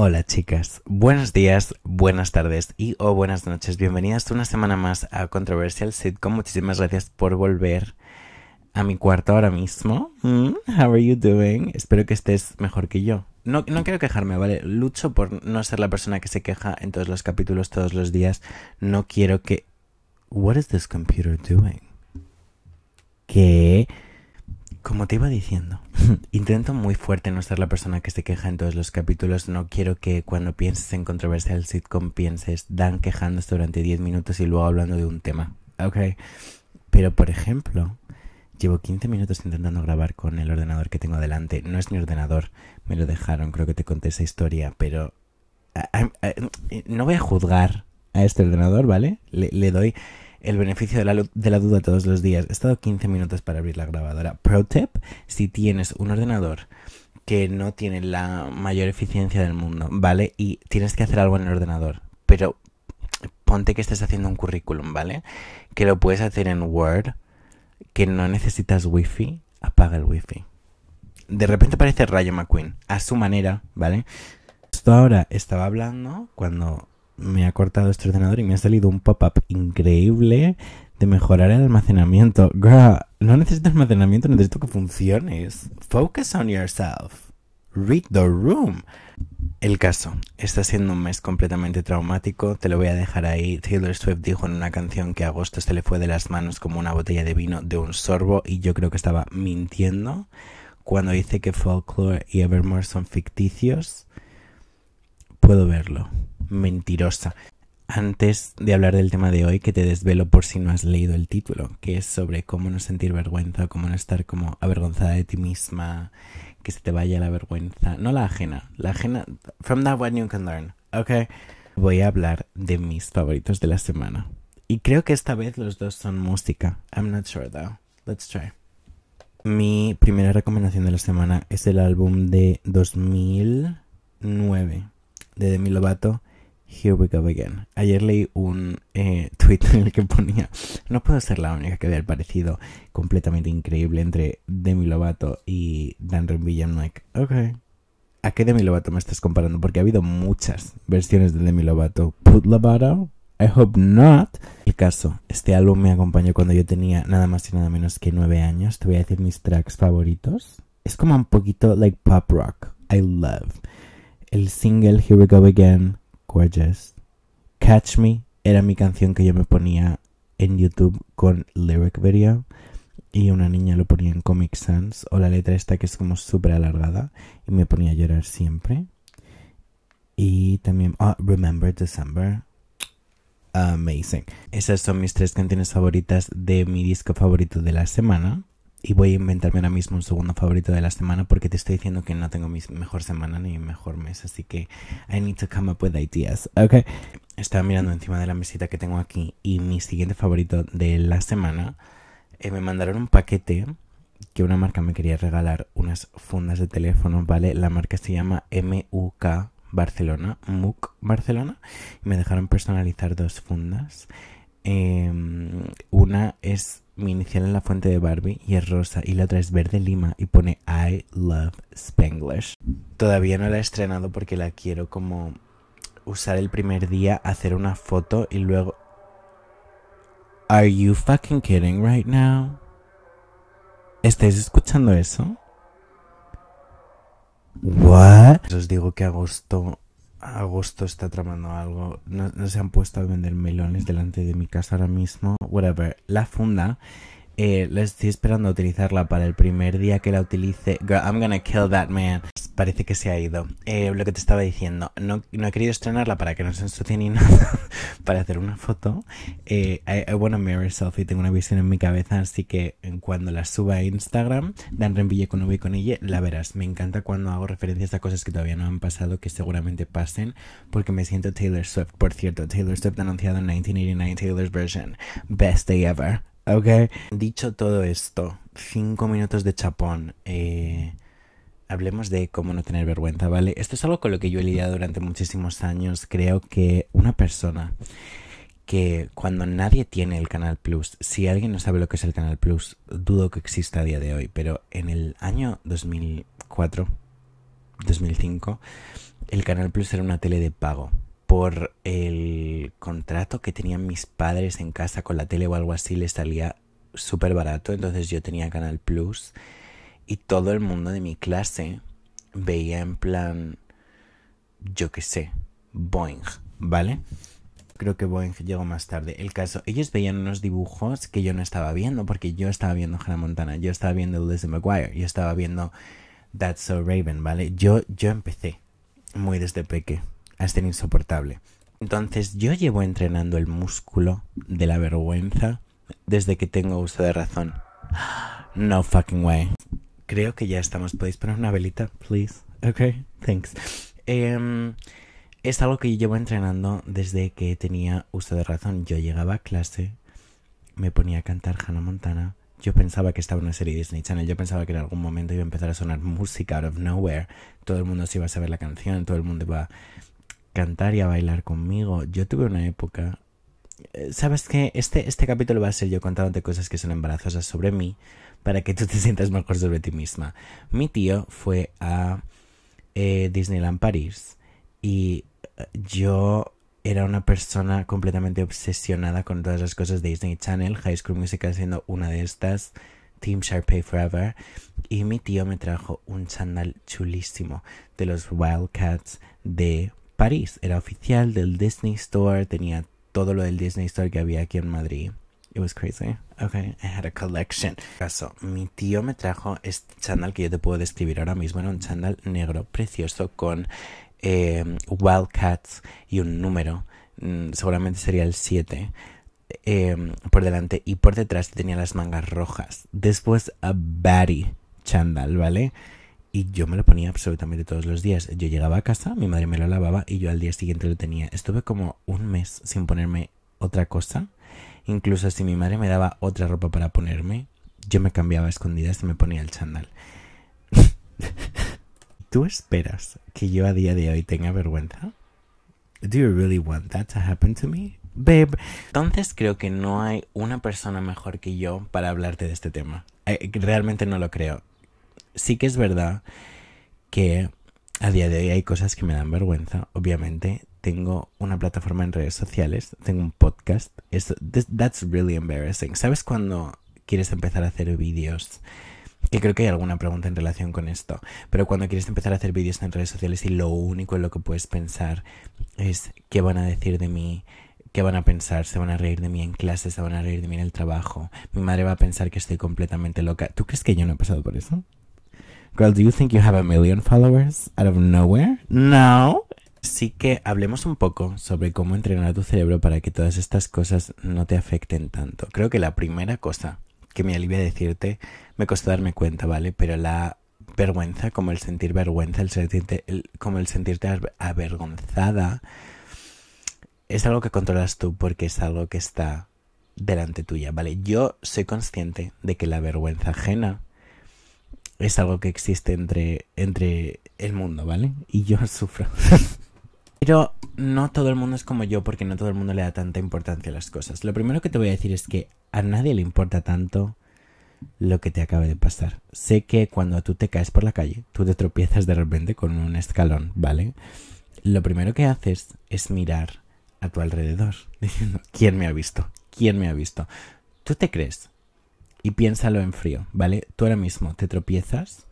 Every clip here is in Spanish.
Hola chicas, buenos días, buenas tardes y o buenas noches. Bienvenidas una semana más a Controversial Sitcom. Muchísimas gracias por volver a mi cuarto ahora mismo. Mm, how are you doing? Espero que estés mejor que yo. No, no quiero quejarme, ¿vale? Lucho por no ser la persona que se queja en todos los capítulos todos los días. No quiero que... What is this computer doing? Que... Como te iba diciendo, intento muy fuerte no ser la persona que se queja en todos los capítulos. No quiero que cuando pienses en controversial sitcom pienses Dan quejándose durante 10 minutos y luego hablando de un tema. Ok. Pero por ejemplo, llevo 15 minutos intentando grabar con el ordenador que tengo delante. No es mi ordenador, me lo dejaron, creo que te conté esa historia, pero no voy a juzgar a este ordenador, ¿vale? Le, doy el beneficio de la, duda todos los días. He estado 15 minutos para abrir la grabadora. Pro tip, si tienes un ordenador que no tiene la mayor eficiencia del mundo, ¿vale? Y tienes que hacer algo en el ordenador, pero ponte que estés haciendo un currículum, ¿vale? Que lo puedes hacer en Word, que no necesitas wifi, apaga el wifi. De repente aparece Rayo McQueen, a su manera, ¿vale? Esto ahora estaba hablando cuando me ha cortado este ordenador y me ha salido un pop-up increíble de mejorar el almacenamiento. Girl, no necesito almacenamiento, necesito que funciones. Focus on yourself. Read the room. El caso, está siendo un mes completamente traumático, te lo voy a dejar ahí. Taylor Swift dijo en una canción que agosto se le fue de las manos como una botella de vino de un sorbo y yo creo que estaba mintiendo cuando dice que Folklore y Evermore son ficticios. Puedo verlo mentirosa. Antes de hablar del tema de hoy, que te desvelo por si no has leído el título, que es sobre cómo no sentir vergüenza, cómo no estar como avergonzada de ti misma, que se te vaya la vergüenza, no la ajena, la ajena, from that one you can learn, ok. Voy a hablar de mis favoritos de la semana. Y creo que esta vez los dos son música. I'm not sure though. Let's try. Mi primera recomendación de la semana es el álbum de 2009 de Demi Lovato Here we go again. Ayer leí un eh, tweet en el que ponía, no puedo ser la única que vea el parecido completamente increíble entre Demi Lovato y Dan Villanueva. Ok. ¿A qué Demi Lovato me estás comparando? Porque ha habido muchas versiones de Demi Lovato. Put Lovato? I hope not. El caso, este álbum me acompañó cuando yo tenía nada más y nada menos que nueve años. Te voy a decir mis tracks favoritos. Es como un poquito like pop rock. I love. El single Here We Go Again Gorgeous. Catch Me era mi canción que yo me ponía en YouTube con lyric video y una niña lo ponía en Comic Sans o la letra esta que es como súper alargada y me ponía a llorar siempre. Y también oh, Remember December. Amazing. Esas son mis tres canciones favoritas de mi disco favorito de la semana. Y voy a inventarme ahora mismo un segundo favorito de la semana porque te estoy diciendo que no tengo mi mejor semana ni mi mejor mes. Así que I need to come up with ideas. Ok. Estaba mirando encima de la mesita que tengo aquí y mi siguiente favorito de la semana. Eh, me mandaron un paquete que una marca me quería regalar unas fundas de teléfono, ¿vale? La marca se llama MUK Barcelona, MUK Barcelona. Y me dejaron personalizar dos fundas. Em, una es mi inicial en la fuente de Barbie y es rosa y la otra es verde lima y pone I love Spanglish. Todavía no la he estrenado porque la quiero como usar el primer día, hacer una foto y luego... Are you fucking kidding right now? ¿Estáis escuchando eso? What? Os digo que agosto agosto está tramando algo. No, se han puesto a vender melones delante de mi casa ahora mismo. Whatever. La funda eh, la estoy esperando utilizarla para el primer día que la utilice. Girl, I'm gonna kill that man. Parece que se ha ido. Eh, lo que te estaba diciendo, no, no, he querido estrenarla para que no se ensucie ni nada. para hacer una foto. Eh, I, I wanna mirror selfie. Tengo una visión en mi cabeza, así que cuando la suba a Instagram, Dan Renville con V y con ella, la verás. Me encanta cuando hago referencias a cosas que todavía no han pasado, que seguramente pasen, porque me siento Taylor Swift. Por cierto, Taylor Swift anunciado en 1989 Taylor's version. Best day ever. Ok. Dicho todo esto, cinco minutos de chapón. Eh, hablemos de cómo no tener vergüenza, ¿vale? Esto es algo con lo que yo he lidiado durante muchísimos años. Creo que una persona que cuando nadie tiene el Canal Plus, si alguien no sabe lo que es el Canal Plus, dudo que exista a día de hoy, pero en el año 2004, 2005, el Canal Plus era una tele de pago por el contrato que tenían mis padres en casa con la tele o algo así, les salía súper barato. Entonces yo tenía Canal Plus y todo el mundo de mi clase veía en plan, yo qué sé, Boeing, ¿vale? Creo que Boeing llegó más tarde. El caso, ellos veían unos dibujos que yo no estaba viendo, porque yo estaba viendo Hannah Montana, yo estaba viendo Lizzie McGuire, yo estaba viendo That's So Raven, ¿vale? Yo, yo empecé muy desde peque a ser insoportable. Entonces yo llevo entrenando el músculo de la vergüenza desde que tengo uso de razón. No fucking way. Creo que ya estamos. ¿Podéis poner una velita, please? Ok, thanks. Em, es algo que llevo entrenando desde que tenía uso de razón. Yo llegaba a clase, me ponía a cantar Hannah Montana. Yo pensaba que estaba en una serie Disney Channel. Yo pensaba que en algún momento iba a empezar a sonar música out of nowhere. Todo el mundo se iba a saber la canción, todo el mundo iba a cantar y a bailar conmigo. Yo tuve una época. Eh, ¿Sabes qué? Este, este capítulo va a ser yo contándote cosas que son embarazosas sobre mí para que tú te sientas mejor sobre ti misma. Mi tío fue a eh, Disneyland París y eh, yo era una persona completamente obsesionada con todas las cosas de Disney Channel, High School Musical siendo una de estas, Team Sharpay Forever, y mi tío me trajo un chándal chulísimo de los Wildcats de París. Era oficial del Disney Store, tenía todo lo del Disney Store que había aquí en Madrid. It was crazy. Okay, I had a collection. Caso, mi tío me trajo este chándal que yo te puedo describir ahora mismo. Era un chándal negro precioso con eh, Wildcats y un número. Mm, seguramente sería el 7. Eh, por delante y por detrás tenía las mangas rojas. Después a Batty chándal, ¿vale? Y yo me lo ponía absolutamente todos los días. Yo llegaba a casa, mi madre me lo lavaba y yo al día siguiente lo tenía. Estuve como un mes sin ponerme otra cosa. Incluso si mi madre me daba otra ropa para ponerme, yo me cambiaba a escondidas y me ponía el chándal. ¿Tú esperas que yo a día de hoy tenga vergüenza? Do you really want that to happen to me? Babe. Entonces creo que no hay una persona mejor que yo para hablarte de este tema. Eh, realmente no lo creo sí que es verdad que a día de hoy hay cosas que me dan vergüenza. Obviamente, tengo una plataforma en redes sociales, tengo un podcast. that's really embarrassing. ¿Sabes cuando quieres empezar a hacer vídeos? Que creo que hay alguna pregunta en relación con esto. Pero cuando quieres empezar a hacer vídeos en redes sociales y lo único en lo que puedes pensar es qué van a decir de mí, qué van a pensar, se van a reír de mí en clase, se van a reír de mí en el trabajo. Mi madre va a pensar que estoy completamente loca. ¿Tú crees que yo no he pasado por eso? Girl, do you think you have a million followers out of nowhere? No. Sí que hablemos un poco sobre cómo entrenar tu cerebro para que todas estas cosas no te afecten tanto. Creo que la primera cosa que me alivia decirte, me costó darme cuenta, ¿vale? Pero la vergüenza, como el sentir vergüenza, el sentirte, como el sentirte avergonzada, es algo que controlas tú porque es algo que está delante tuya, ¿vale? Yo soy consciente de que la vergüenza ajena es algo que existe entre, entre el mundo, ¿vale? Y yo sufro. Pero no todo el mundo es como yo porque no todo el mundo le da tanta importancia a las cosas. Lo primero que te voy a decir es que a nadie le importa tanto lo que te acaba de pasar. Sé que cuando tú te caes por la calle, tú te tropiezas de repente con un escalón, ¿vale? Lo primero que haces es mirar a tu alrededor, diciendo, ¿quién me ha visto? ¿Quién me ha visto? ¿Tú te crees y piénsalo en frío, ¿vale? Tú ahora mismo te tropiezas,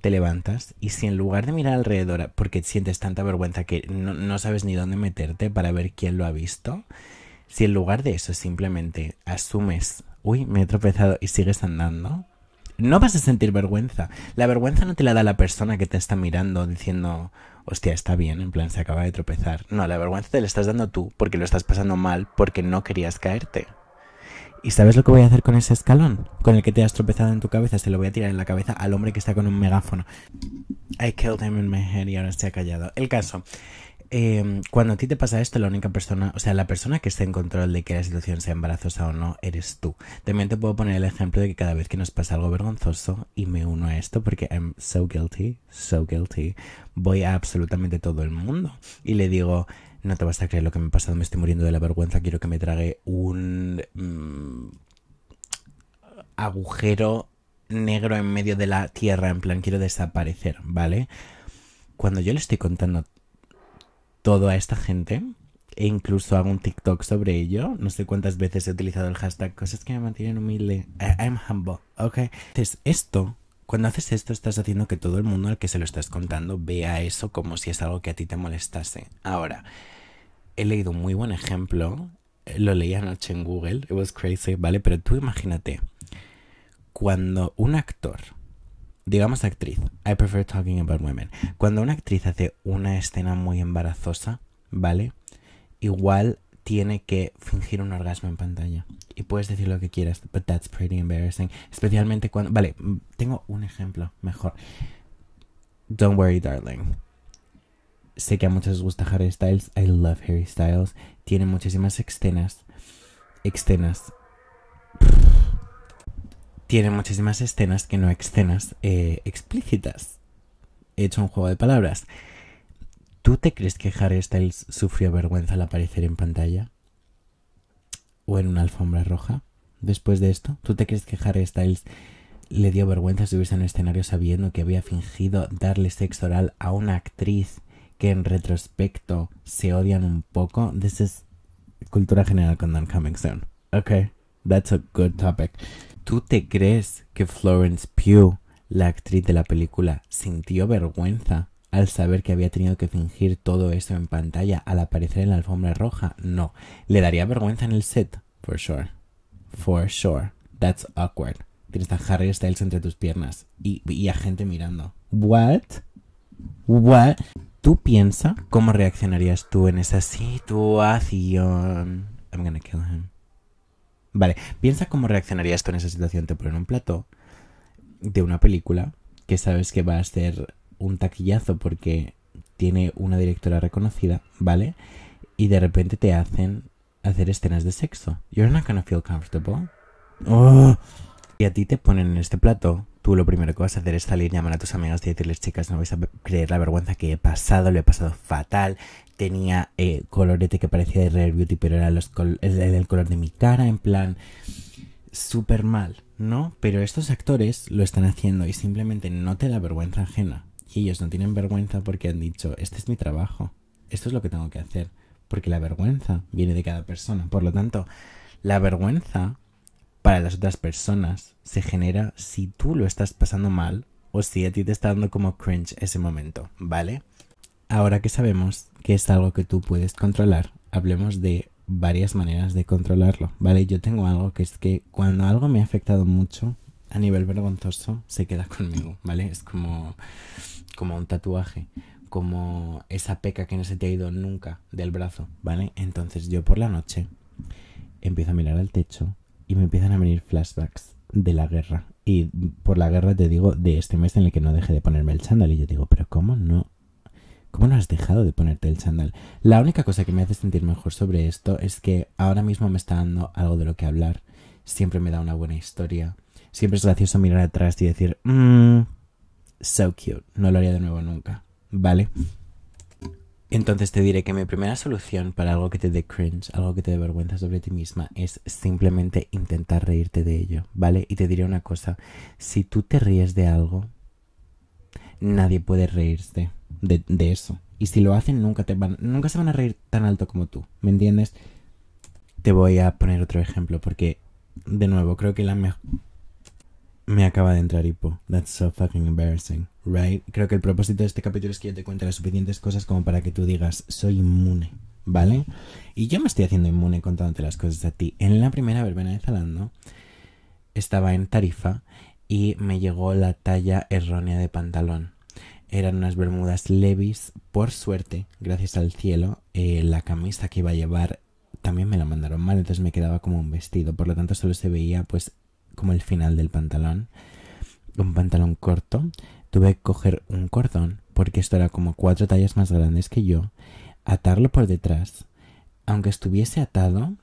te levantas y si en lugar de mirar alrededor porque sientes tanta vergüenza que no, sabes ni dónde meterte para ver quién lo ha visto, si en lugar de eso simplemente asumes, uy, me he tropezado y sigues andando, no vas a sentir vergüenza. La vergüenza no te la da la persona que te está mirando diciendo, hostia, está bien, en plan, se acaba de tropezar. No, la vergüenza te la estás dando tú porque lo estás pasando mal porque no querías caerte. ¿Y sabes lo que voy a hacer con ese escalón? Con el que te has tropezado en tu cabeza, se lo voy a tirar en la cabeza al hombre que está con un megáfono. I killed him in my head y ahora se ha callado. El caso, eh, cuando a ti te pasa esto, la única persona, o sea, la persona que está en control de que la situación sea embarazosa o no, eres tú. También te puedo poner el ejemplo de que cada vez que nos pasa algo vergonzoso, y me uno a esto porque I'm so guilty, so guilty, voy a absolutamente todo el mundo y le digo, no te vas a creer lo que me ha pasado, me estoy muriendo de la vergüenza, quiero que me trague un mm, agujero negro en medio de la tierra, en plan quiero desaparecer, ¿vale? cuando yo le estoy contando todo a esta gente, e incluso hago un TikTok sobre ello, no sé cuántas veces he utilizado el hashtag cosas que me mantienen humilde, I'm humble, ok. Entonces, esto, cuando haces esto, estás haciendo que todo el mundo al que se lo estás contando vea eso como si es algo que a ti te molestase. Ahora, he leído un muy buen ejemplo, lo leí anoche en Google, it was crazy, ¿vale? Pero tú imagínate, cuando un actor digamos actriz, I prefer talking about women. Cuando una actriz hace una escena muy embarazosa, ¿vale? Igual tiene que fingir un orgasmo en pantalla. Y puedes decir lo que quieras, but that's pretty embarrassing. Especialmente cuando... Vale, tengo un ejemplo mejor. Don't worry, darling. Sé que a muchos les gusta Harry Styles. I love Harry Styles. Tiene muchísimas escenas. Escenas tiene muchísimas escenas que no escenas eh, explícitas. He hecho un juego de palabras. ¿Tú te crees que Harry Styles sufrió vergüenza al aparecer en pantalla? ¿O en una alfombra roja? Después de esto, ¿tú te crees que Harry Styles le dio vergüenza subirse en un escenario sabiendo que había fingido darle sexo oral a una actriz que en retrospecto se odian un poco? This is cultura general con Dan Coming Soon. Okay, that's a good topic. ¿Tú te crees que Florence Pugh, la actriz de la película, sintió vergüenza al saber que había tenido que fingir todo eso en pantalla al aparecer en la alfombra roja? No. ¿Le daría vergüenza en el set? For sure. For sure. That's awkward. Tienes a Harry Styles entre tus piernas y, y a gente mirando. What? What? ¿Tú piensa cómo reaccionarías tú en esa situación? I'm gonna kill him. Vale, piensa cómo reaccionarías tú en esa situación. Te ponen un plato de una película que sabes que va a ser un taquillazo porque tiene una directora reconocida, ¿vale? Y de repente te hacen hacer escenas de sexo. You're not gonna feel comfortable. Oh. Y a ti te ponen en este plato tú lo primero que vas a hacer es salir, llamar a tus amigas y decirles, chicas, no vais a creer la vergüenza que he pasado, lo he pasado fatal. Tenía eh, colorete que parecía de Rare Beauty, pero era los el, color de mi cara, en plan, súper mal, ¿no? Pero estos actores lo están haciendo y simplemente no te da vergüenza ajena. Y ellos no tienen vergüenza porque han dicho, este es mi trabajo, esto es lo que tengo que hacer. Porque la vergüenza viene de cada persona. Por lo tanto, la vergüenza para las otras personas se genera si tú lo estás pasando mal o si a ti te está dando como cringe ese momento, ¿vale? Ahora que sabemos que es algo que tú puedes controlar, hablemos de varias maneras de controlarlo, ¿vale? Yo tengo algo que es que cuando algo me ha afectado mucho a nivel vergonzoso, se queda conmigo, ¿vale? Es como, como un tatuaje, como esa peca que no se te ha ido nunca del brazo, ¿vale? Entonces yo por la noche empiezo a mirar al techo y me empiezan a venir flashbacks de la guerra. Y por la guerra te digo de este mes en el que no dejé de ponerme el chándal. Y yo digo, pero ¿cómo no? ¿Cómo no has dejado de ponerte el chándal? La única cosa que me hace sentir mejor sobre esto es que ahora mismo me está dando algo de lo que hablar. Siempre me da una buena historia. Siempre es gracioso mirar atrás y decir, mmm, so cute. No lo haría de nuevo nunca. ¿Vale? Entonces te diré que mi primera solución para algo que te dé cringe, algo que te dé vergüenza sobre ti misma, es simplemente intentar reírte de ello, ¿vale? Y te diré una cosa, si tú te ríes de algo, nadie puede reírse de, eso. Y si lo hacen, nunca, te van, nunca se van a reír tan alto como tú, ¿me entiendes? Te voy a poner otro ejemplo porque, de nuevo, creo que la mejor me acaba de entrar hipo. That's so fucking embarrassing, right? Creo que el propósito de este capítulo es que yo te cuente las suficientes cosas como para que tú digas, soy inmune, ¿vale? Y yo me estoy haciendo inmune contándote las cosas a ti. En la primera verbena de Zalando estaba en Tarifa y me llegó la talla errónea de pantalón. Eran unas bermudas levis. Por suerte, gracias al cielo, eh, la camisa que iba a llevar también me la mandaron mal, entonces me quedaba como un vestido. Por lo tanto, solo se veía pues como el final del pantalón. Un pantalón corto. Tuve que coger un cordón, porque esto era como cuatro tallas más grandes que yo, atarlo por detrás. Aunque estuviese atado,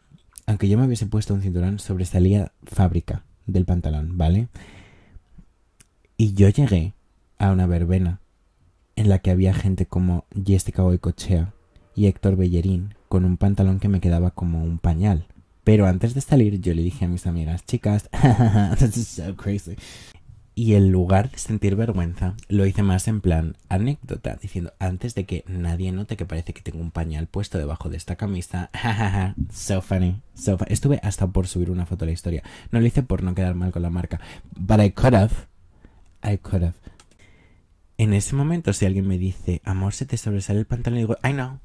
aunque yo me hubiese puesto un cinturón, sobresalía fábrica del pantalón, ¿vale? Y yo llegué a una verbena en la que había gente como Jessica Cochea y Héctor Bellerín con un pantalón que me quedaba como un pañal. Pero antes de salir yo le dije a mis amigas, chicas, this is so crazy. Y en lugar de sentir vergüenza, lo hice más en plan anécdota, diciendo antes de que nadie note que parece que tengo un pañal puesto debajo de esta camisa. so funny, so funny. Estuve hasta por subir una foto de la historia. No lo hice por no quedar mal con la marca. But I could have. I could have. En ese momento, si alguien me dice, amor, se te sobresale el pantalón, digo, I know,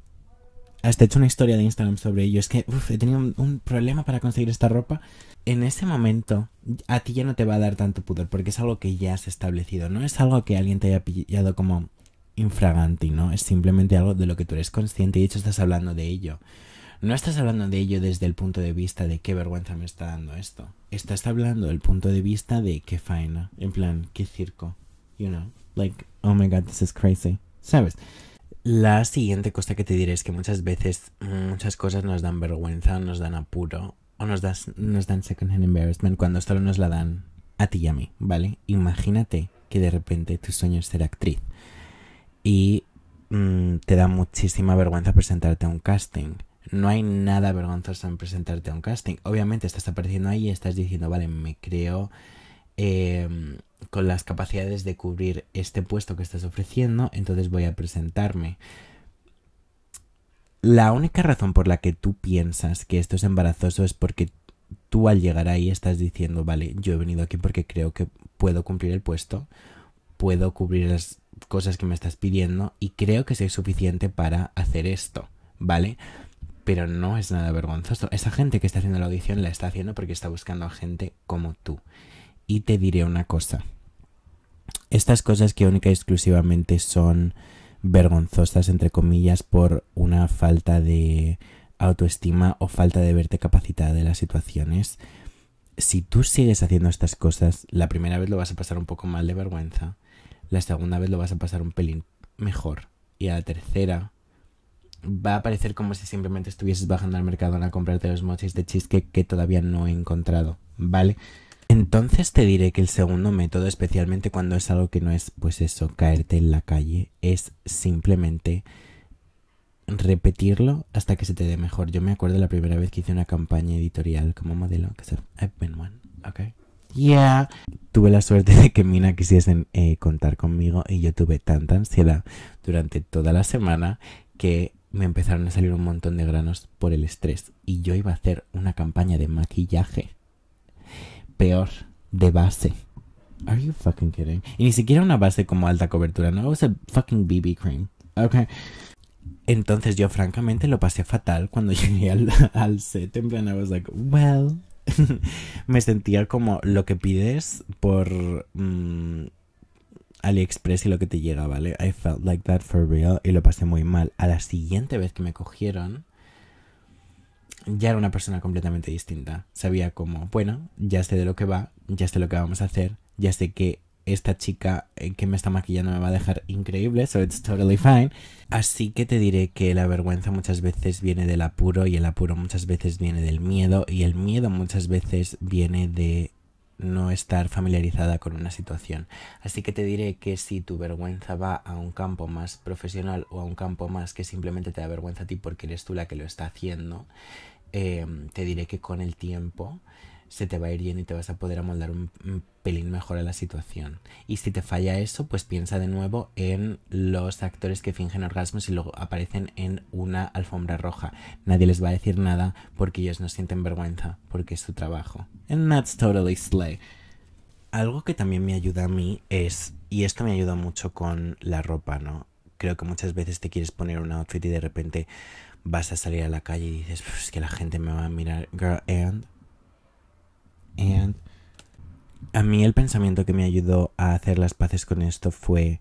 hasta he hecho una historia de Instagram sobre ello. Es que he tenido un, problema para conseguir esta ropa. En ese momento, a ti ya no te va a dar tanto pudor porque es algo que ya has establecido. No es algo que alguien te haya pillado como infraganti, ¿no? Es simplemente algo de lo que tú eres consciente y de hecho estás hablando de ello. No estás hablando de ello desde el punto de vista de qué vergüenza me está dando esto. Estás hablando del punto de vista de qué faena. En plan, qué circo. You know? Like, oh my god, this is crazy. ¿Sabes? La siguiente cosa que te diré es que muchas veces muchas cosas nos dan vergüenza, nos dan apuro o nos, das, nos dan second-hand embarrassment cuando solo nos la dan a ti y a mí, ¿vale? Imagínate que de repente tu sueño es ser actriz y mm, te da muchísima vergüenza presentarte a un casting. No hay nada vergonzoso en presentarte a un casting. Obviamente estás apareciendo ahí y estás diciendo, vale, me creo Em, con las capacidades de cubrir este puesto que estás ofreciendo, entonces voy a presentarme. La única razón por la que tú piensas que esto es embarazoso es porque tú al llegar ahí estás diciendo, vale, yo he venido aquí porque creo que puedo cumplir el puesto, puedo cubrir las cosas que me estás pidiendo y creo que soy suficiente para hacer esto, ¿vale? Pero no es nada vergonzoso. Esa gente que está haciendo la audición la está haciendo porque está buscando a gente como tú. Y te diré una cosa. Estas cosas que única y exclusivamente son vergonzosas, entre comillas, por una falta de autoestima o falta de verte capacitada de las situaciones. Si tú sigues haciendo estas cosas, la primera vez lo vas a pasar un poco mal de vergüenza, la segunda vez lo vas a pasar un pelín mejor y a la tercera va a parecer como si simplemente estuvieses bajando al mercado a comprarte los mochis de cheesecake que todavía no he encontrado, ¿vale? Entonces te diré que el segundo método, especialmente cuando es algo que no es, pues eso, caerte en la calle, es simplemente repetirlo hasta que se te dé mejor. Yo me acuerdo la primera vez que hice una campaña editorial como modelo, que se, I've been one, okay. Yeah. Tuve la suerte de que Mina quisiesen eh, contar conmigo y yo tuve tanta ansiedad durante toda la semana que me empezaron a salir un montón de granos por el estrés y yo iba a hacer una campaña de maquillaje peor de base. Are you fucking kidding? Y ni siquiera una base como alta cobertura, no, a fucking BB cream. Okay. Entonces yo francamente lo pasé fatal cuando llegué al, al set. En plan, I was like, well. me sentía como lo que pides por mm, AliExpress y lo que te llega, ¿vale? I felt like that for real y lo pasé muy mal. A la siguiente vez que me cogieron, ya era una persona completamente distinta. Sabía como, bueno, ya sé de lo que va, ya sé lo que vamos a hacer, ya sé que esta chica eh, que me está maquillando me va a dejar increíble, so it's totally fine. Así que te diré que la vergüenza muchas veces viene del apuro y el apuro muchas veces viene del miedo y el miedo muchas veces viene de no estar familiarizada con una situación. Así que te diré que si tu vergüenza va a un campo más profesional o a un campo más que simplemente te da vergüenza a ti porque eres tú la que lo está haciendo, Em, te diré que con el tiempo se te va a ir yendo y te vas a poder amoldar un, pelín mejor a la situación. Y si te falla eso, pues piensa de nuevo en los actores que fingen orgasmos y luego aparecen en una alfombra roja. Nadie les va a decir nada porque ellos no sienten vergüenza, porque es su trabajo. And that's totally slay. Algo que también me ayuda a mí es, y esto me ayuda mucho con la ropa, ¿no? Creo que muchas veces te quieres poner un outfit y de repente vas a salir a la calle y dices, es que la gente me va a mirar, girl, and, and, a mí el pensamiento que me ayudó a hacer las paces con esto fue,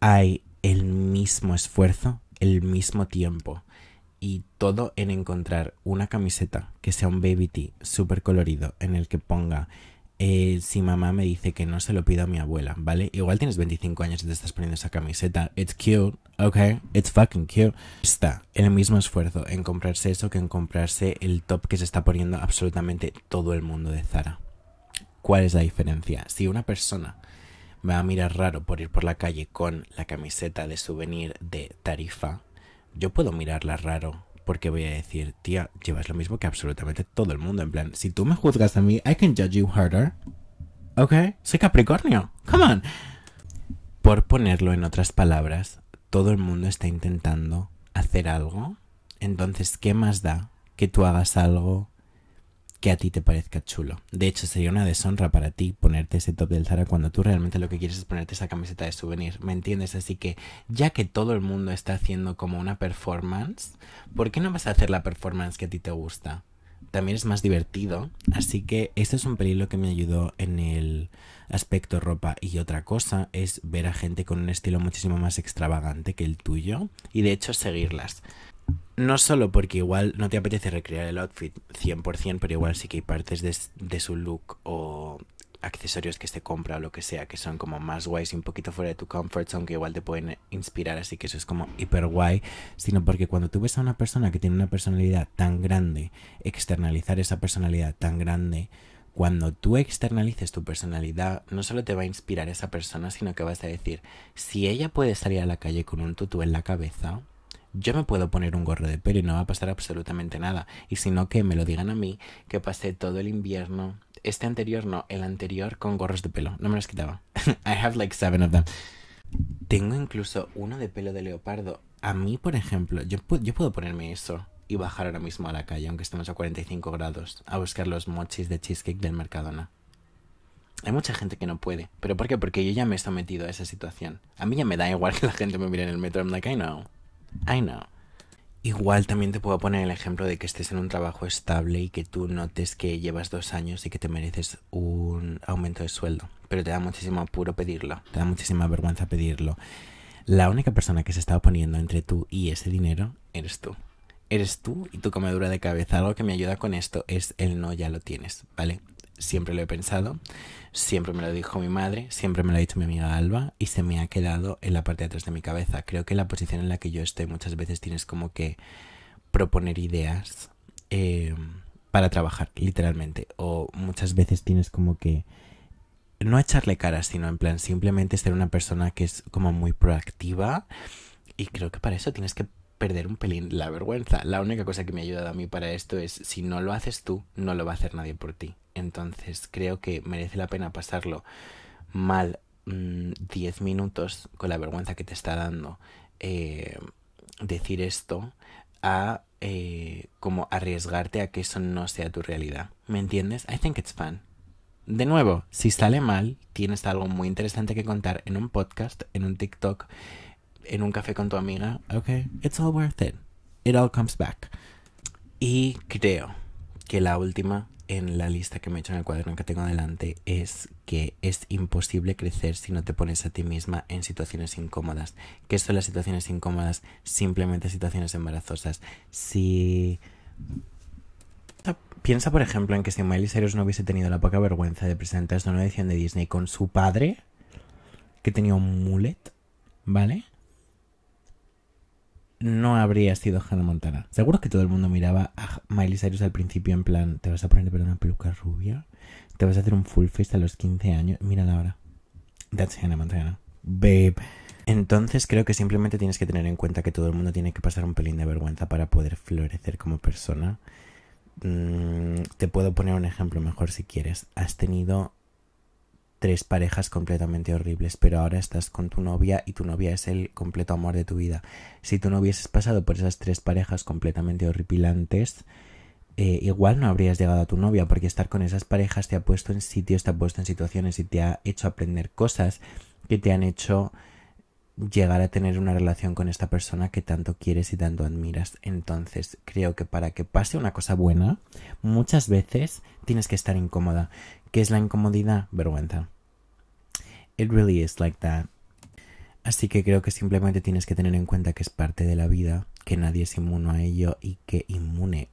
hay el mismo esfuerzo, el mismo tiempo y todo en encontrar una camiseta que sea un baby tee súper colorido en el que ponga eh, si mamá me dice que no se lo pido a mi abuela, ¿vale? Igual tienes 25 años y te estás poniendo esa camiseta. It's cute, ok? It's fucking cute. Está el mismo esfuerzo en comprarse eso que en comprarse el top que se está poniendo absolutamente todo el mundo de Zara. ¿Cuál es la diferencia? Si una persona me va a mirar raro por ir por la calle con la camiseta de souvenir de Tarifa, yo puedo mirarla raro porque voy a decir, tía, llevas lo mismo que absolutamente todo el mundo. En plan, si tú me juzgas a mí, I can judge you harder. ¿Ok? Soy Capricornio. Come on. Por ponerlo en otras palabras, todo el mundo está intentando hacer algo. Entonces, ¿qué más da que tú hagas algo que a ti te parezca chulo. De hecho, sería una deshonra para ti ponerte ese top del Zara cuando tú realmente lo que quieres es ponerte esa camiseta de souvenir, ¿me entiendes? Así que ya que todo el mundo está haciendo como una performance, ¿por qué no vas a hacer la performance que a ti te gusta? También es más divertido, así que esto es un peligro que me ayudó en el aspecto ropa y otra cosa es ver a gente con un estilo muchísimo más extravagante que el tuyo y de hecho seguirlas. No solo porque igual no te apetece recrear el outfit 100%, pero igual sí que hay partes de, su look o accesorios que se compra o lo que sea que son como más guays y un poquito fuera de tu comfort zone que igual te pueden inspirar así que eso es como hiper guay sino porque cuando tú ves a una persona que tiene una personalidad tan grande externalizar esa personalidad tan grande cuando tú externalices tu personalidad no solo te va a inspirar esa persona sino que vas a decir si ella puede salir a la calle con un tutú en la cabeza yo me puedo poner un gorro de pelo y no va a pasar absolutamente nada. Y si no, que me lo digan a mí, que pasé todo el invierno, este anterior no, el anterior con gorros de pelo. No me los quitaba. I have like seven of them. Tengo incluso uno de pelo de leopardo. A mí, por ejemplo, yo, yo puedo ponerme eso y bajar ahora mismo a la calle, aunque estemos a 45 grados, a buscar los mochis de cheesecake del Mercadona. Hay mucha gente que no puede. ¿Pero por qué? Porque yo ya me he sometido a esa situación. A mí ya me da igual que la gente me mire en el metro. I'm like, I know. I know. Igual también te puedo poner el ejemplo de que estés en un trabajo estable y que tú notes que llevas dos años y que te mereces un aumento de sueldo, pero te da muchísimo apuro pedirlo, te da muchísima vergüenza pedirlo. La única persona que se está oponiendo entre tú y ese dinero eres tú. Eres tú y tu comedura de cabeza. Algo que me ayuda con esto es el no ya lo tienes, ¿vale? Siempre lo he pensado Siempre me lo dijo mi madre, siempre me lo ha dicho mi amiga Alba y se me ha quedado en la parte de atrás de mi cabeza. Creo que la posición en la que yo estoy muchas veces tienes como que proponer ideas eh, para trabajar, literalmente. O muchas veces tienes como que no echarle cara, sino en plan simplemente ser una persona que es como muy proactiva. Y creo que para eso tienes que perder un pelín la vergüenza. La única cosa que me ha ayudado a mí para esto es si no lo haces tú, no lo va a hacer nadie por ti. Entonces creo que merece la pena pasarlo mal 10 mm, minutos con la vergüenza que te está dando eh, decir esto a eh, como arriesgarte a que eso no sea tu realidad. ¿Me entiendes? I think it's fun. De nuevo, si sale mal, tienes algo muy interesante que contar en un podcast, en un TikTok, en un café con tu amiga. Ok, it's all worth it. It all comes back. Y creo que la última en la lista que me he hecho en el cuaderno que tengo delante es que es imposible crecer si no te pones a ti misma en situaciones incómodas. ¿Qué son las situaciones incómodas? Simplemente situaciones embarazosas. Si... Piensa, por ejemplo, en que si Miley Cyrus no hubiese tenido la poca vergüenza de presentar su nueva edición de Disney con su padre, que tenía un mullet, ¿vale? No habría sido Hannah Montana. Seguro que todo el mundo miraba a Miley Cyrus al principio en plan, ¿te vas a poner una peluca rubia? ¿Te vas a hacer un full face a los 15 años? Mírala ahora. That's Hannah Montana. Babe. Entonces creo que simplemente tienes que tener en cuenta que todo el mundo tiene que pasar un pelín de vergüenza para poder florecer como persona. Mm, te puedo poner un ejemplo mejor si quieres. Has tenido tres parejas completamente horribles, pero ahora estás con tu novia y tu novia es el completo amor de tu vida. Si tú no hubieses pasado por esas tres parejas completamente horripilantes, eh, igual no habrías llegado a tu novia, porque estar con esas parejas te ha puesto en sitios, te ha puesto en situaciones y te ha hecho aprender cosas que te han hecho llegar a tener una relación con esta persona que tanto quieres y tanto admiras. Entonces, creo que para que pase una cosa buena, muchas veces tienes que estar incómoda. ¿Qué es la incomodidad? Vergüenza. It really is like that. Así que creo que simplemente tienes que tener en cuenta que es parte de la vida, que nadie es inmuno a ello y que inmune.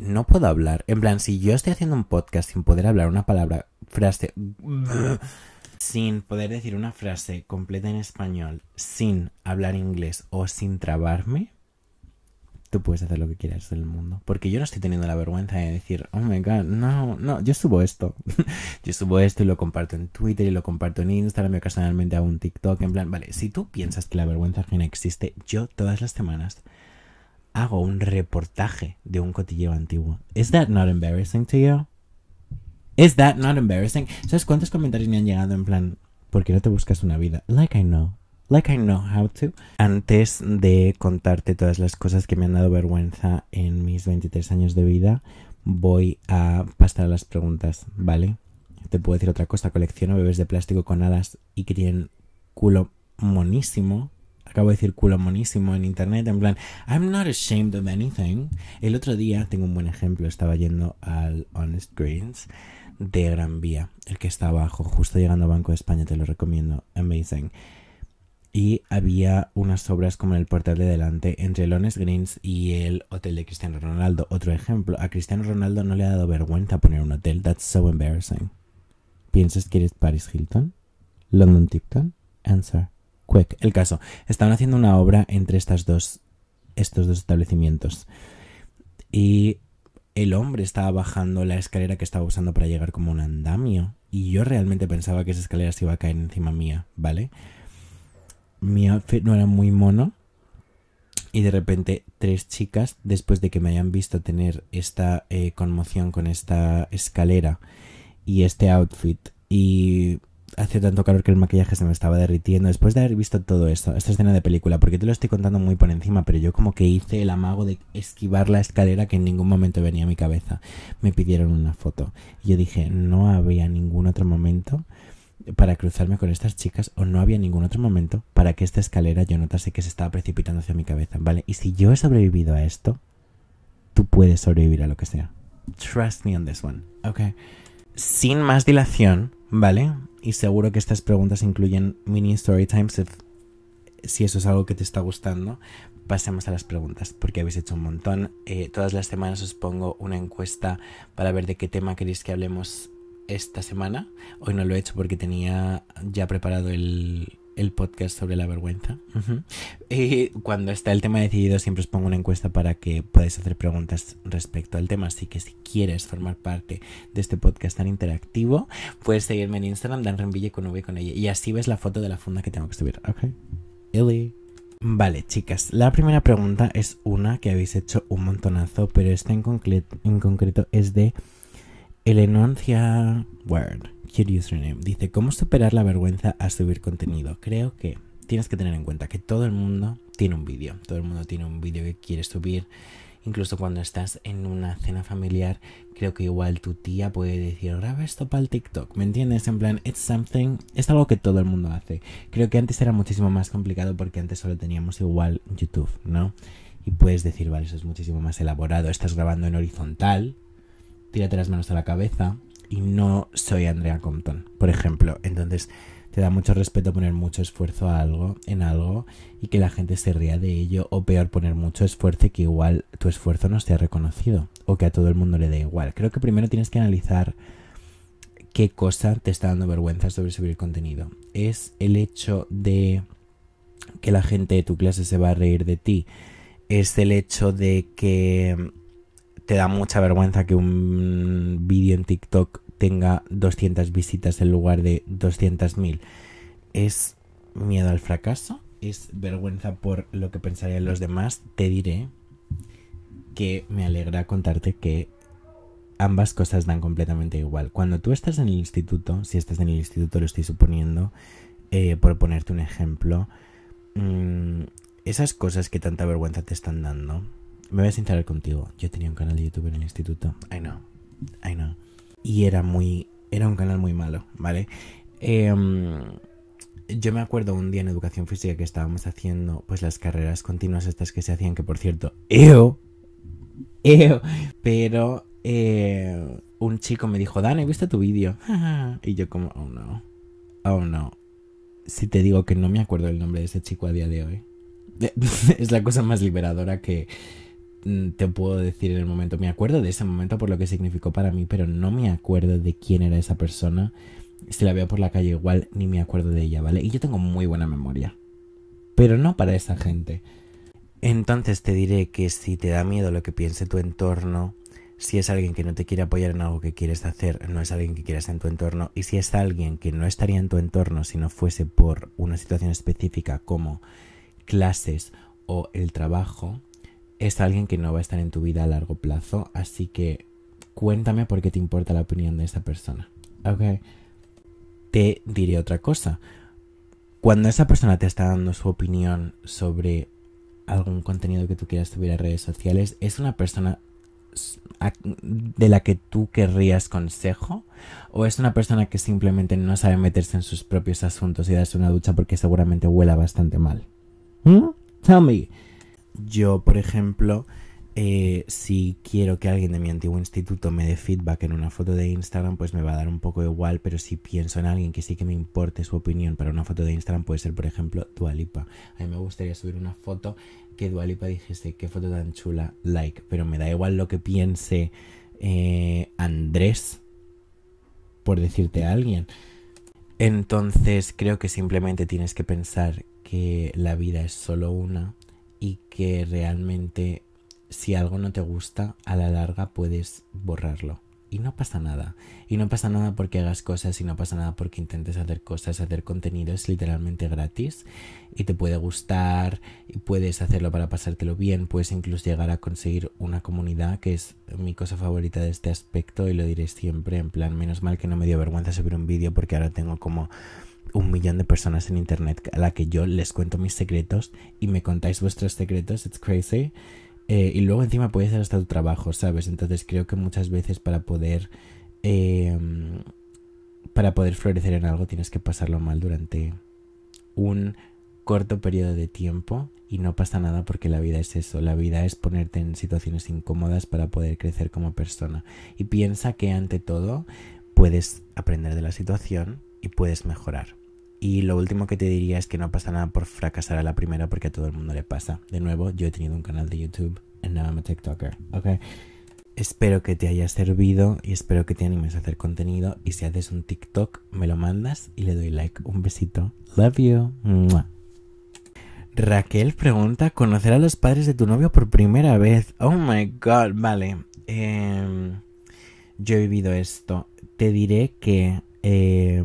No puedo hablar. En plan, si yo estoy haciendo un podcast sin poder hablar una palabra, frase, sin poder decir una frase completa en español, sin hablar inglés o sin trabarme, tú puedes hacer lo que quieras del mundo. Porque yo no estoy teniendo la vergüenza de decir, oh my god, no, no, yo subo esto. yo subo esto y lo comparto en Twitter y lo comparto en Instagram y ocasionalmente hago un TikTok. En plan, vale, si tú piensas que la vergüenza ajena existe, yo todas las semanas hago un reportaje de un cotilleo antiguo. ¿Is that not embarrassing to you? Is that not embarrassing? ¿Sabes cuántos comentarios me han llegado en plan, ¿por qué no te buscas una vida? Like I know. Like I know how to. Antes de contarte todas las cosas que me han dado vergüenza en mis 23 años de vida, voy a pasar a las preguntas, ¿vale? Te puedo decir otra cosa, colecciono bebés de plástico con alas y que tienen culo monísimo. Acabo de decir culo monísimo en internet, en plan, I'm not ashamed of anything. El otro día, tengo un buen ejemplo, estaba yendo al Honest Greens de Gran Vía, el que está abajo, justo llegando a Banco de España, te lo recomiendo, amazing. Y había unas obras como en el portal de delante entre el Honest Greens y el hotel de Cristiano Ronaldo. Otro ejemplo, a Cristiano Ronaldo no le ha dado vergüenza poner un hotel, that's so embarrassing. ¿Piensas que eres Paris Hilton? ¿London Tipton? Answer. Quick. El caso. Estaban haciendo una obra entre estas dos, estos dos establecimientos. Y el hombre estaba bajando la escalera que estaba usando para llegar como un andamio. Y yo realmente pensaba que esa escalera se iba a caer encima mía, ¿vale? Mi outfit no era muy mono. Y de repente tres chicas, después de que me hayan visto tener esta eh, conmoción con esta escalera y este outfit y hace tanto calor que el maquillaje se me estaba derritiendo. Después de haber visto todo esto, esta escena de película, porque te lo estoy contando muy por encima, pero yo como que hice el amago de esquivar la escalera que en ningún momento venía a mi cabeza. Me pidieron una foto. Y yo dije, no había ningún otro momento para cruzarme con estas chicas o no había ningún otro momento para que esta escalera yo notase que se estaba precipitando hacia mi cabeza, ¿vale? Y si yo he sobrevivido a esto, tú puedes sobrevivir a lo que sea. Trust me on this one, ¿ok? Sin más dilación, ¿vale? Y seguro que estas preguntas incluyen mini story times. Si eso es algo que te está gustando, pasemos a las preguntas, porque habéis hecho un montón. Eh, todas las semanas os pongo una encuesta para ver de qué tema queréis que hablemos esta semana. Hoy no lo he hecho porque tenía ya preparado el, el podcast sobre la vergüenza. Y cuando está el tema decidido, siempre os pongo una encuesta para que podáis hacer preguntas respecto al tema. Así que si quieres formar parte de este podcast tan interactivo, puedes seguirme en Instagram, Dan Renville con V con ella. Y así ves la foto de la funda que tengo que subir. Ok. Illy. Vale, chicas, la primera pregunta es una que habéis hecho un montonazo, pero esta en, en concreto es de Elenancia Word. Cute username. Dice, ¿cómo superar la vergüenza a subir contenido? Creo que tienes que tener en cuenta que todo el mundo tiene un vídeo. Todo el mundo tiene un vídeo que quiere subir. Incluso cuando estás en una cena familiar, creo que igual tu tía puede decir, graba esto para el TikTok. ¿Me entiendes? En plan, it's something. Es algo que todo el mundo hace. Creo que antes era muchísimo más complicado porque antes solo teníamos igual YouTube, ¿no? Y puedes decir, vale, eso es muchísimo más elaborado. Estás grabando en horizontal. Tírate las manos a la cabeza y no soy Andrea Compton, por ejemplo. Entonces te da mucho respeto poner mucho esfuerzo a algo, en algo y que la gente se ría de ello o peor poner mucho esfuerzo y que igual tu esfuerzo no sea reconocido o que a todo el mundo le dé igual. Creo que primero tienes que analizar qué cosa te está dando vergüenza sobre subir contenido. ¿Es el hecho de que la gente de tu clase se va a reír de ti? ¿Es el hecho de que te da mucha vergüenza que un vídeo en TikTok tenga 200 visitas en lugar de 200.000. ¿Es miedo al fracaso? ¿Es vergüenza por lo que pensarían los demás? Te diré que me alegra contarte que ambas cosas dan completamente igual. Cuando tú estás en el instituto, si estás en el instituto lo estoy suponiendo, eh, por ponerte un ejemplo, mm, esas cosas que tanta vergüenza te están dando, me voy a sincerar contigo. Yo tenía un canal de YouTube en el instituto. I know. I know. Y era muy. Era un canal muy malo, ¿vale? Em, yo me acuerdo un día en educación física que estábamos haciendo pues las carreras continuas estas que se hacían, que por cierto, ¡eo! ¡eo! Pero eh, un chico me dijo, Dan, he visto tu vídeo. y yo como, oh no, oh no. Si te digo que no me acuerdo el nombre de ese chico a día de hoy. es la cosa más liberadora que, te puedo decir en el momento. Me acuerdo de ese momento por lo que significó para mí, pero no me acuerdo de quién era esa persona. Si la veo por la calle igual, ni me acuerdo de ella, ¿vale? Y yo tengo muy buena memoria. Pero no para esa gente. Entonces te diré que si te da miedo lo que piense tu entorno, si es alguien que no te quiere apoyar en algo que quieres hacer, no es alguien que quieras en tu entorno, y si es alguien que no estaría en tu entorno si no fuese por una situación específica como clases o el trabajo, es alguien que no va a estar en tu vida a largo plazo, así que cuéntame por qué te importa la opinión de esa persona. Ok. Te diré otra cosa. Cuando esa persona te está dando su opinión sobre algún contenido que tú quieras subir a redes sociales, es una persona de la que tú querrías consejo o es una persona que simplemente no sabe meterse en sus propios asuntos y darse una ducha porque seguramente huela bastante mal. ¿Mm? Tell me. Yo, por ejemplo, eh, si quiero que alguien de mi antiguo instituto me dé feedback en una foto de Instagram, pues me va a dar un poco igual, pero si pienso en alguien que sí que me importe su opinión para una foto de Instagram, puede ser, por ejemplo, Dualipa. A mí me gustaría subir una foto que Dualipa dijese, qué foto tan chula, like, pero me da igual lo que piense eh, Andrés, por decirte a alguien. Entonces creo que simplemente tienes que pensar que la vida es solo una y que realmente si algo no te gusta, a la larga puedes borrarlo y no pasa nada. Y no pasa nada porque hagas cosas y no pasa nada porque intentes hacer cosas. Hacer contenido es literalmente gratis y te puede gustar y puedes hacerlo para pasártelo bien. Puedes incluso llegar a conseguir una comunidad que es mi cosa favorita de este aspecto y lo diré siempre. En plan, menos mal que no me dio vergüenza subir un vídeo porque ahora tengo como un millón de personas en internet a la que yo les cuento mis secretos y me contáis vuestros secretos. It's crazy. Eh, y luego encima puede ser hasta tu trabajo, ¿sabes? Entonces creo que muchas veces para poder... Em, para poder florecer en algo tienes que pasarlo mal durante un corto periodo de tiempo y no pasa nada porque la vida es eso, la vida es ponerte en situaciones incómodas para poder crecer como persona. Y piensa que ante todo puedes aprender de la situación y puedes mejorar. Y lo último que te diría es que no pasa nada por fracasar a la primera porque a todo el mundo le pasa. De nuevo, yo he tenido un canal de YouTube and now I'm a TikToker, ¿ok? Espero que te haya servido y espero que te animes a hacer contenido. Y si haces un TikTok, me lo mandas y le doy like. Un besito. Love you. Raquel pregunta, ¿conocer a los padres de tu novio por primera vez? Oh my god, vale. Em, yo he vivido esto. Te diré que... Eh,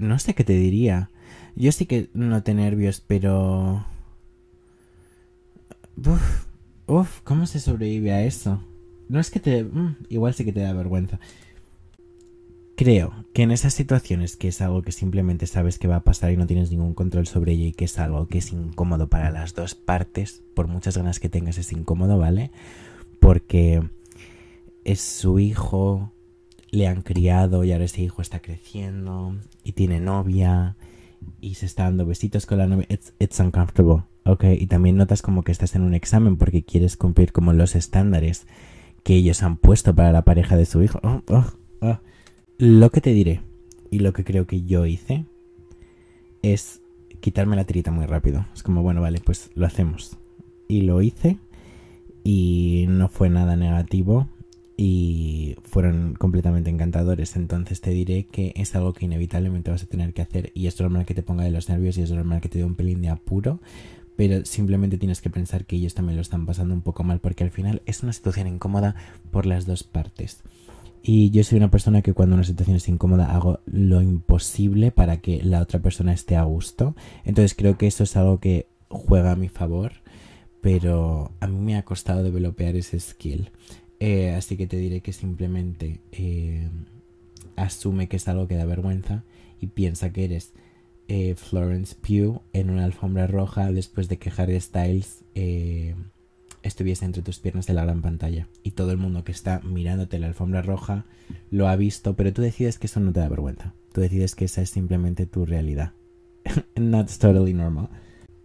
no sé qué te diría. Yo sí que no te nervios, pero... Uf, uf, ¿cómo se sobrevive a eso? No es que te... Mm, igual sí que te da vergüenza. Creo que en esas situaciones que es algo que simplemente sabes que va a pasar y no tienes ningún control sobre ello y que es algo que es incómodo para las dos partes, por muchas ganas que tengas es incómodo, ¿vale? Porque es su hijo, le han criado y ahora ese hijo está creciendo y tiene novia y se está dando besitos con la novia. It's, it's uncomfortable, ¿ok? Y también notas como que estás en un examen porque quieres cumplir como los estándares que ellos han puesto para la pareja de su hijo. Oh, oh, oh. Lo que te diré y lo que creo que yo hice es quitarme la tirita muy rápido. Es como, bueno, vale, pues lo hacemos. Y lo hice y no fue nada negativo y fueron completamente encantadores. Entonces te diré que es algo que inevitablemente vas a tener que hacer y es normal que te ponga de los nervios y es normal que te dé un pelín de apuro, pero simplemente tienes que pensar que ellos también lo están pasando un poco mal porque al final es una situación incómoda por las dos partes. Y yo soy una persona que cuando una situación es incómoda hago lo imposible para que la otra persona esté a gusto. Entonces creo que eso es algo que juega a mi favor, pero a mí me ha costado developear ese skill. Eh, así que te diré que simplemente eh, asume que es algo que da vergüenza y piensa que eres eh, Florence Pugh en una alfombra roja después de que Harry Styles estuviese entre tus piernas de la gran pantalla. Y todo el mundo que está mirándote la alfombra roja lo ha visto, pero tú decides que eso no te da vergüenza. Tú decides que esa es simplemente tu realidad. Not totally normal.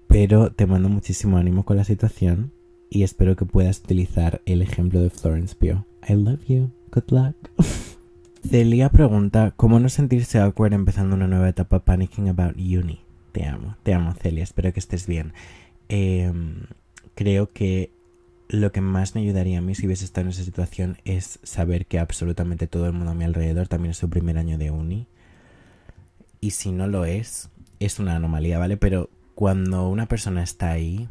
Pero te mando muchísimo ánimo con la situación y espero que puedas utilizar el ejemplo de Florence Pugh. I love you. Good luck. Celia pregunta, ¿cómo no sentirse awkward empezando una nueva etapa panicking about uni? Te amo, te amo Celia, espero que estés bien. Em, creo que lo que más me ayudaría a mí si hubiese estado en esa situación es saber que absolutamente todo el mundo a mi alrededor también es su primer año de uni. Y si no lo es, es una anomalía, ¿vale? Pero cuando una persona está ahí,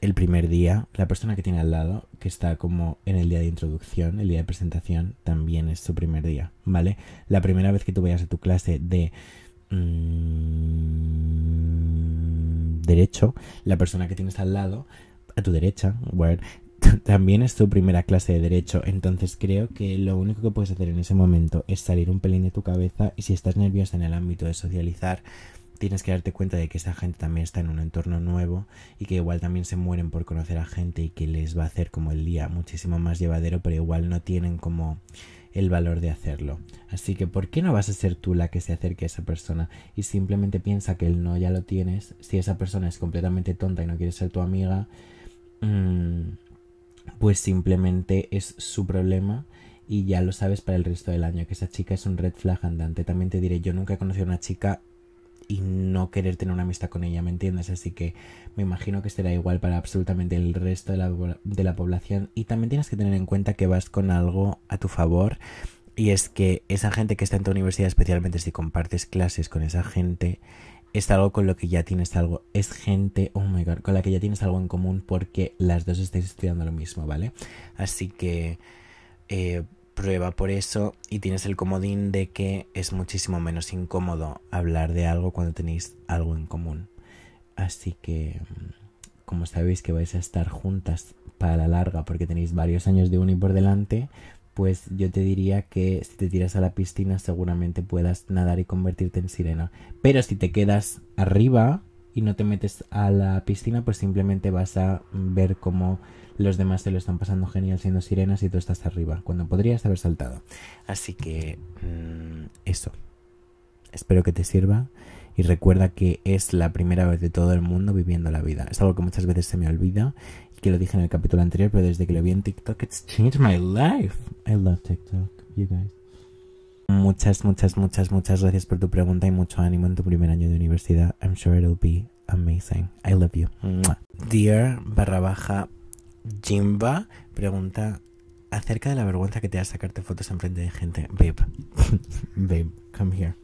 el primer día, la persona que tiene al lado, que está como en el día de introducción, el día de presentación, también es su primer día, ¿vale? La primera vez que tú vayas a tu clase de mmm, derecho, la persona que tienes al lado, a tu derecha, word, también es tu primera clase de derecho, entonces creo que lo único que puedes hacer en ese momento es salir un pelín de tu cabeza y si estás nerviosa en el ámbito de socializar, tienes que darte cuenta de que esa gente también está en un entorno nuevo y que igual también se mueren por conocer a gente y que les va a hacer como el día muchísimo más llevadero, pero igual no tienen como el valor de hacerlo. Así que, ¿por qué no vas a ser tú la que se acerque a esa persona y simplemente piensa que el no ya lo tienes? Si esa persona es completamente tonta y no quiere ser tu amiga, mmm, pues simplemente es su problema y ya lo sabes para el resto del año, que esa chica es un red flag andante. También te diré, yo nunca he conocido a una chica y no querer tener una amistad con ella, ¿me entiendes? Así que me imagino que será igual para absolutamente el resto de la, de la población. Y también tienes que tener en cuenta que vas con algo a tu favor. Y es que esa gente que está en tu universidad, especialmente si compartes clases con esa gente, es algo con lo que ya tienes algo, es gente, oh my god, con la que ya tienes algo en común porque las dos estáis estudiando lo mismo, ¿vale? Así que eh, prueba por eso y tienes el comodín de que es muchísimo menos incómodo hablar de algo cuando tenéis algo en común. Así que, mm, como sabéis que vais a estar juntas para la larga porque tenéis varios años de uni por delante, pues yo te diría que si te tiras a la piscina seguramente puedas nadar y convertirte en sirena. Pero si te quedas arriba y no te metes a la piscina, pues simplemente vas a ver cómo los demás se lo están pasando genial siendo sirenas y tú estás arriba, cuando podrías haber saltado. Así que mm, eso. Espero que te sirva y recuerda que es la primera vez de todo el mundo viviendo la vida. Es algo que muchas veces se me olvida que lo dije en el capítulo anterior, pero desde que lo vi en TikTok, it's changed my life. I love TikTok, you guys. Muchas, muchas, muchas, muchas gracias por tu pregunta y mucho ánimo en tu primer año de universidad. I'm sure it'll be amazing. I love you. Dear barra baja Jimba pregunta acerca de la vergüenza que te da sacarte fotos en frente de gente. Babe, babe, come here.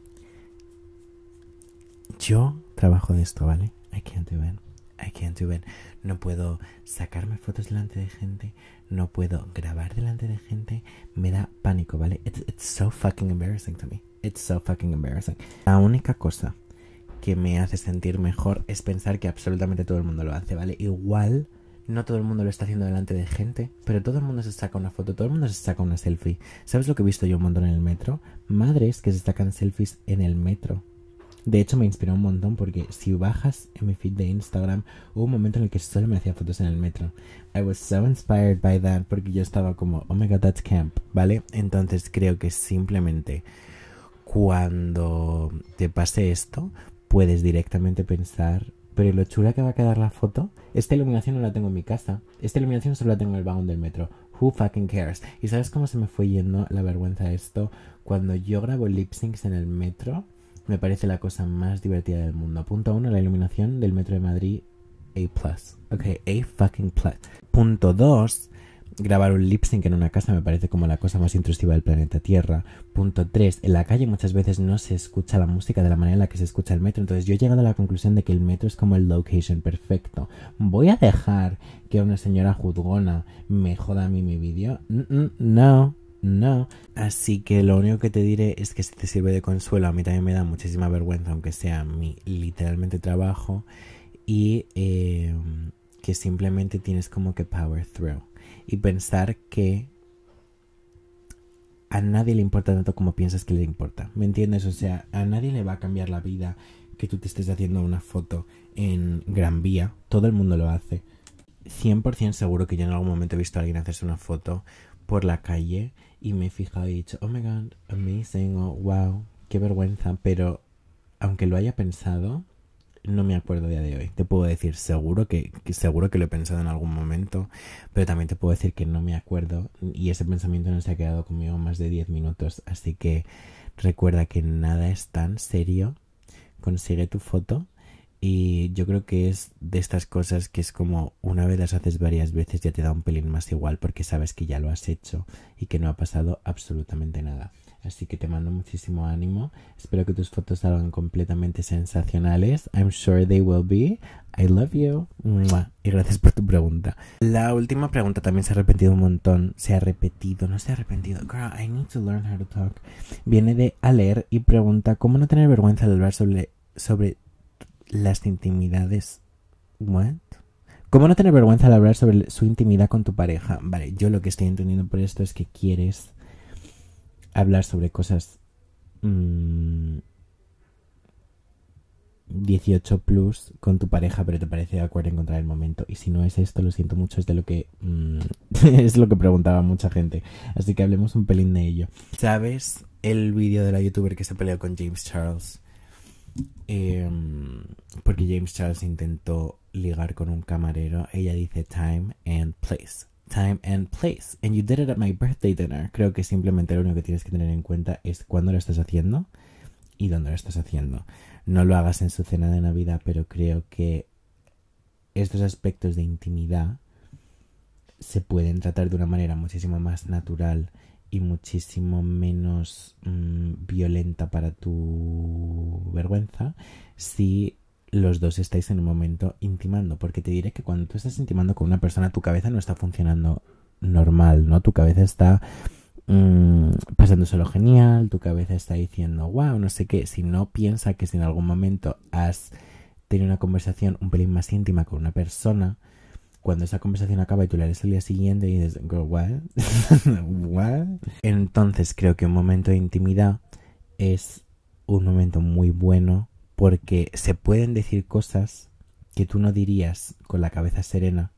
Yo trabajo de esto, ¿vale? I can't do it. I can't do it. No puedo sacarme fotos delante de gente. No puedo grabar delante de gente. Me da pánico, ¿vale? It's, it's so fucking embarrassing to me. It's so fucking embarrassing. La única cosa que me hace sentir mejor es pensar que absolutamente todo el mundo lo hace, ¿vale? Igual no todo el mundo lo está haciendo delante de gente, pero todo el mundo se saca una foto, todo el mundo se saca una selfie. ¿Sabes lo que he visto yo un montón en el metro? Madres que se sacan selfies en el metro. De hecho, me inspiró un montón porque si bajas en mi feed de Instagram, hubo un momento en el que solo me hacía fotos en el metro. I was so inspired by that porque yo estaba como, oh my god, that's camp, ¿vale? Entonces creo que simplemente cuando te pase esto, puedes directamente pensar, pero lo chula que va a quedar la foto, esta iluminación no la tengo en mi casa, esta iluminación solo la tengo en el vagón del metro. Who fucking cares? ¿Y sabes cómo se me fue yendo la vergüenza esto? Cuando yo grabo lip syncs en el metro, me parece la cosa más divertida del mundo. Punto uno, la iluminación del metro de Madrid A+. Ok, A fucking plus. Punto dos, grabar un lip sync en una casa me parece como la cosa más intrusiva del planeta Tierra. Punto tres, en la calle muchas veces no se escucha la música de la manera en la que se escucha el metro. Entonces yo he llegado a la conclusión de que el metro es como el location perfecto. ¿Voy a dejar que una señora juzgona me joda a mí mi vídeo? No. No. Así que lo único que te diré es que si te sirve de consuelo, a mí también me da muchísima vergüenza, aunque sea mi literalmente trabajo, y em, que simplemente tienes como que power through. Y pensar que a nadie le importa tanto como piensas que le importa. ¿Me entiendes? O sea, a nadie le va a cambiar la vida que tú te estés haciendo una foto en Gran Vía. Todo el mundo lo hace. 100% seguro que yo en algún momento he visto a alguien hacerse una foto por la calle y me he fijado y he dicho, oh my god, amazing, oh wow, qué vergüenza, pero aunque lo haya pensado, no me acuerdo día de hoy. Te puedo decir seguro que, seguro que lo he pensado en algún momento, pero también te puedo decir que no me acuerdo y ese pensamiento no se ha quedado conmigo más de 10 minutos, así que recuerda que nada es tan serio. Consigue tu foto y yo creo que es de estas cosas que es como una vez las haces varias veces ya te da un pelín más igual porque sabes que ya lo has hecho y que no ha pasado absolutamente nada. Así que te mando muchísimo ánimo. Espero que tus fotos salgan completamente sensacionales. I'm sure they will be. I love you. Y gracias por tu pregunta. La última pregunta también se ha repetido un montón. Se ha repetido, no se ha arrepentido. Girl, I need to learn how to talk. Viene de a leer y pregunta cómo no tener vergüenza de hablar sobre, sobre las intimidades. ¿What? ¿Cómo no tener vergüenza al hablar sobre su intimidad con tu pareja? Vale, yo lo que estoy entendiendo por esto es que quieres hablar sobre cosas 18 mm, plus con tu pareja, pero te parece de acuerdo encontrar el momento. Y si no es esto, lo siento mucho, es de lo que mm, es lo que preguntaba mucha gente. Así que hablemos un pelín de ello. ¿Sabes el vídeo de la youtuber que se peleó con James Charles? Em, porque James Charles intentó ligar con un camarero. Ella dice time and place time and place. And you did it at my birthday dinner. Creo que simplemente lo único que tienes que tener en cuenta es cuándo lo estás haciendo y dónde lo estás haciendo. No lo hagas en su cena de Navidad, pero creo que estos aspectos de intimidad se pueden tratar de una manera muchísimo más natural y muchísimo menos mm, violenta para tu vergüenza si los dos estáis en un momento intimando, porque te diré que cuando tú estás intimando con una persona, tu cabeza no está funcionando normal, ¿no? Tu cabeza está mmm, pasándoselo genial, tu cabeza está diciendo, wow, no sé qué, si no piensa que si en algún momento has tenido una conversación un pelín más íntima con una persona, cuando esa conversación acaba y tú la lees al día siguiente y dices, what? what? Entonces creo que un momento de intimidad es un momento muy bueno porque se pueden decir cosas que tú no dirías con la cabeza serena,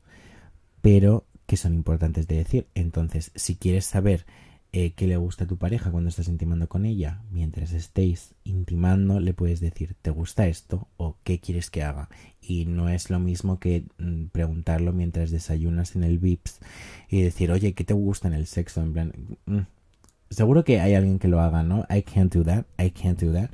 pero que son importantes de decir. Entonces, si quieres saber eh, qué le gusta a tu pareja cuando estás intimando con ella, mientras estéis intimando, le puedes decir, ¿te gusta esto? o ¿qué quieres que haga? Y no es lo mismo que mm, preguntarlo mientras desayunas en el VIPS y decir, oye, ¿qué te gusta en el sexo? En plan, mm, seguro que hay alguien que lo haga, ¿no? I can't do that, I can't do that.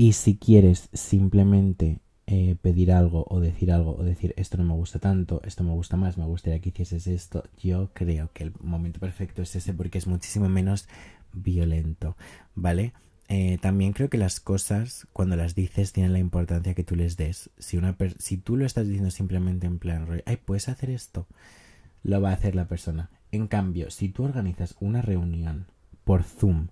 Y si quieres simplemente eh, pedir algo o decir algo o decir esto no me gusta tanto, esto me gusta más, me gustaría que hicieses esto, yo creo que el momento perfecto es ese porque es muchísimo menos violento, ¿vale? Eh, también creo que las cosas, cuando las dices, tienen la importancia que tú les des. Si, una si tú lo estás diciendo simplemente en plan, ay, puedes hacer esto, lo va a hacer la persona. En cambio, si tú organizas una reunión por Zoom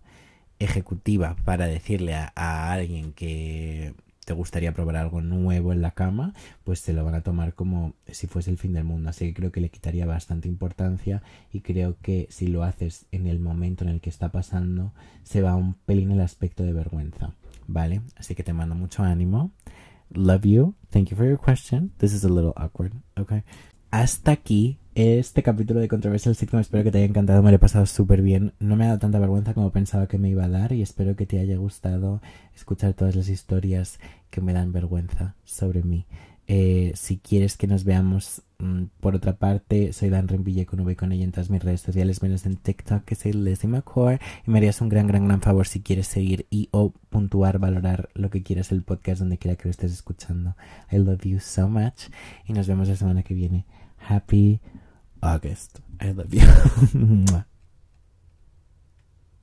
ejecutiva para decirle a, alguien que te gustaría probar algo nuevo en la cama, pues se lo van a tomar como si fuese el fin del mundo. Así que creo que le quitaría bastante importancia y creo que si lo haces en el momento en el que está pasando, se va un pelín el aspecto de vergüenza. ¿Vale? Así que te mando mucho ánimo. Love you. Thank you for your question. This is a little awkward. Okay. Hasta aquí este capítulo de Controversial Sitcom espero que te haya encantado, me lo he pasado súper bien. No me ha dado tanta vergüenza como pensaba que me iba a dar y espero que te haya gustado escuchar todas las historias que me dan vergüenza sobre mí. Eh, si quieres que nos veamos mm, por otra parte, soy Dan Rempille con V con ella en todas mis redes sociales, menos en TikTok, que soy Leslie McCord. Y me harías un gran, gran, gran favor si quieres seguir y o puntuar, valorar lo que quieras el podcast donde quiera que lo estés escuchando. I love you so much. Y nos vemos la semana que viene. Happy August. I love you.